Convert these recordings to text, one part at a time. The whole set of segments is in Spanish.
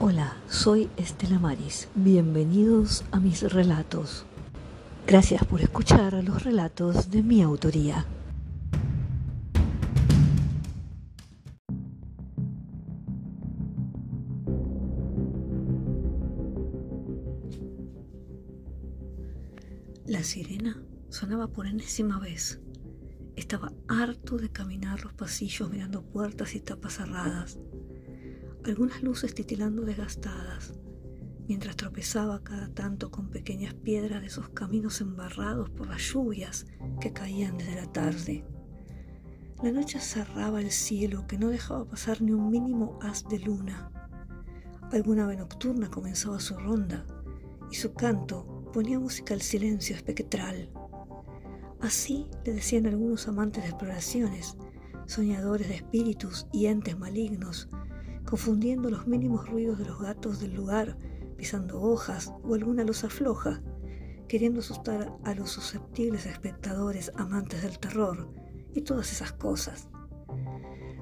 Hola, soy Estela Maris. Bienvenidos a mis relatos. Gracias por escuchar los relatos de mi autoría. La sirena sonaba por enésima vez. Estaba harto de caminar los pasillos mirando puertas y tapas cerradas algunas luces titilando desgastadas, mientras tropezaba cada tanto con pequeñas piedras de esos caminos embarrados por las lluvias que caían desde la tarde. La noche cerraba el cielo que no dejaba pasar ni un mínimo haz de luna. Alguna ave nocturna comenzaba su ronda y su canto ponía música al silencio espectral. Así le decían algunos amantes de exploraciones, soñadores de espíritus y entes malignos confundiendo los mínimos ruidos de los gatos del lugar, pisando hojas o alguna losa floja, queriendo asustar a los susceptibles espectadores amantes del terror y todas esas cosas.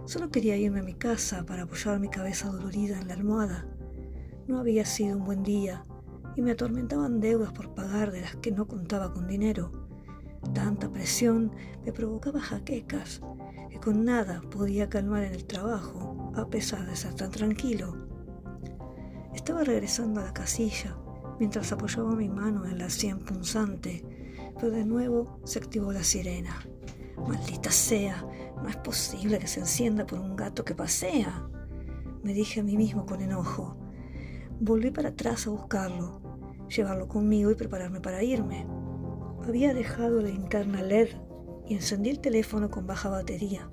Solo quería irme a mi casa para apoyar mi cabeza dolorida en la almohada. No había sido un buen día y me atormentaban deudas por pagar de las que no contaba con dinero. Tanta presión me provocaba jaquecas que con nada podía calmar en el trabajo a pesar de ser tan tranquilo. Estaba regresando a la casilla mientras apoyaba mi mano en la sien punzante, pero de nuevo se activó la sirena. Maldita sea, no es posible que se encienda por un gato que pasea, me dije a mí mismo con enojo. Volví para atrás a buscarlo, llevarlo conmigo y prepararme para irme. Había dejado la linterna LED y encendí el teléfono con baja batería.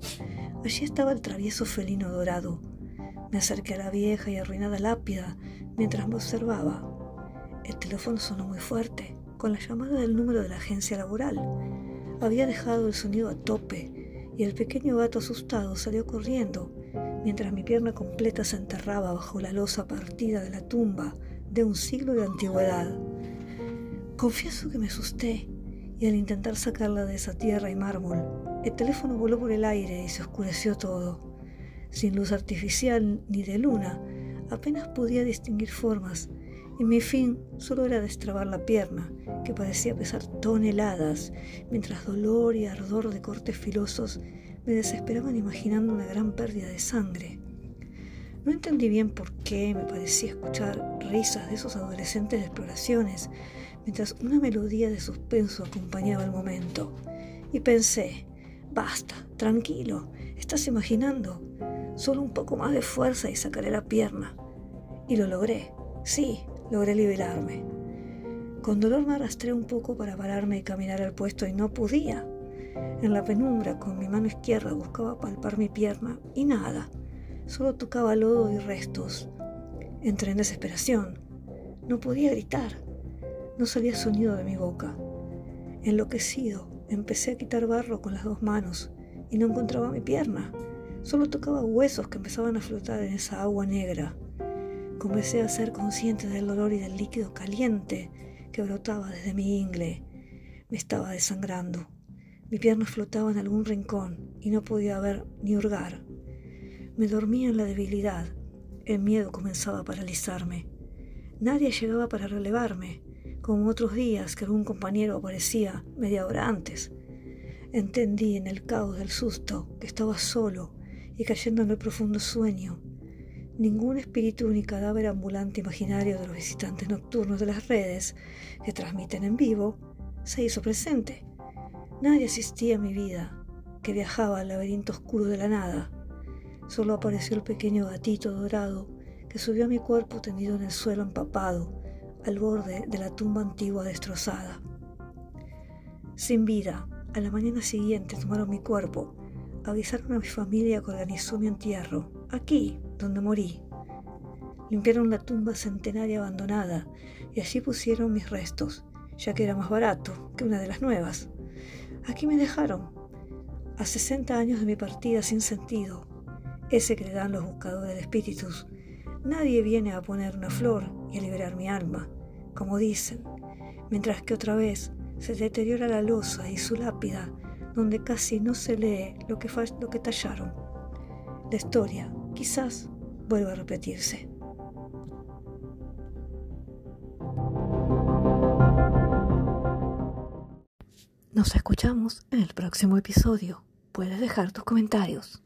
Allí estaba el travieso felino dorado. Me acerqué a la vieja y arruinada lápida mientras me observaba. El teléfono sonó muy fuerte, con la llamada del número de la agencia laboral. Había dejado el sonido a tope y el pequeño gato asustado salió corriendo mientras mi pierna completa se enterraba bajo la losa partida de la tumba de un siglo de antigüedad. Confieso que me asusté y al intentar sacarla de esa tierra y mármol, el teléfono voló por el aire y se oscureció todo. Sin luz artificial ni de luna, apenas podía distinguir formas, y mi fin solo era destrabar la pierna, que parecía pesar toneladas, mientras dolor y ardor de cortes filosos me desesperaban imaginando una gran pérdida de sangre. No entendí bien por qué me parecía escuchar risas de esos adolescentes de exploraciones, mientras una melodía de suspenso acompañaba el momento. Y pensé, Basta, tranquilo, estás imaginando. Solo un poco más de fuerza y sacaré la pierna. Y lo logré. Sí, logré liberarme. Con dolor me arrastré un poco para pararme y caminar al puesto y no podía. En la penumbra, con mi mano izquierda, buscaba palpar mi pierna y nada. Solo tocaba lodo y restos. Entré en desesperación. No podía gritar. No salía sonido de mi boca. Enloquecido, Empecé a quitar barro con las dos manos y no encontraba mi pierna. Solo tocaba huesos que empezaban a flotar en esa agua negra. Comencé a ser consciente del dolor y del líquido caliente que brotaba desde mi ingle. Me estaba desangrando. Mi pierna flotaba en algún rincón y no podía ver ni hurgar. Me dormía en la debilidad. El miedo comenzaba a paralizarme. Nadie llegaba para relevarme como otros días que algún compañero aparecía media hora antes. Entendí en el caos del susto que estaba solo y cayendo en el profundo sueño. Ningún espíritu ni cadáver ambulante imaginario de los visitantes nocturnos de las redes que transmiten en vivo se hizo presente. Nadie asistía a mi vida, que viajaba al laberinto oscuro de la nada. Solo apareció el pequeño gatito dorado que subió a mi cuerpo tendido en el suelo empapado al borde de la tumba antigua destrozada. Sin vida, a la mañana siguiente tomaron mi cuerpo, avisaron a mi familia que organizó mi entierro, aquí, donde morí. Limpiaron la tumba centenaria abandonada y allí pusieron mis restos, ya que era más barato que una de las nuevas. Aquí me dejaron, a 60 años de mi partida sin sentido, ese que le dan los buscadores de espíritus. Nadie viene a poner una flor y a liberar mi alma, como dicen, mientras que otra vez se deteriora la losa y su lápida, donde casi no se lee lo que, tallaron. La historia quizás vuelva a repetirse. Nos escuchamos en el próximo episodio. Puedes dejar tus comentarios.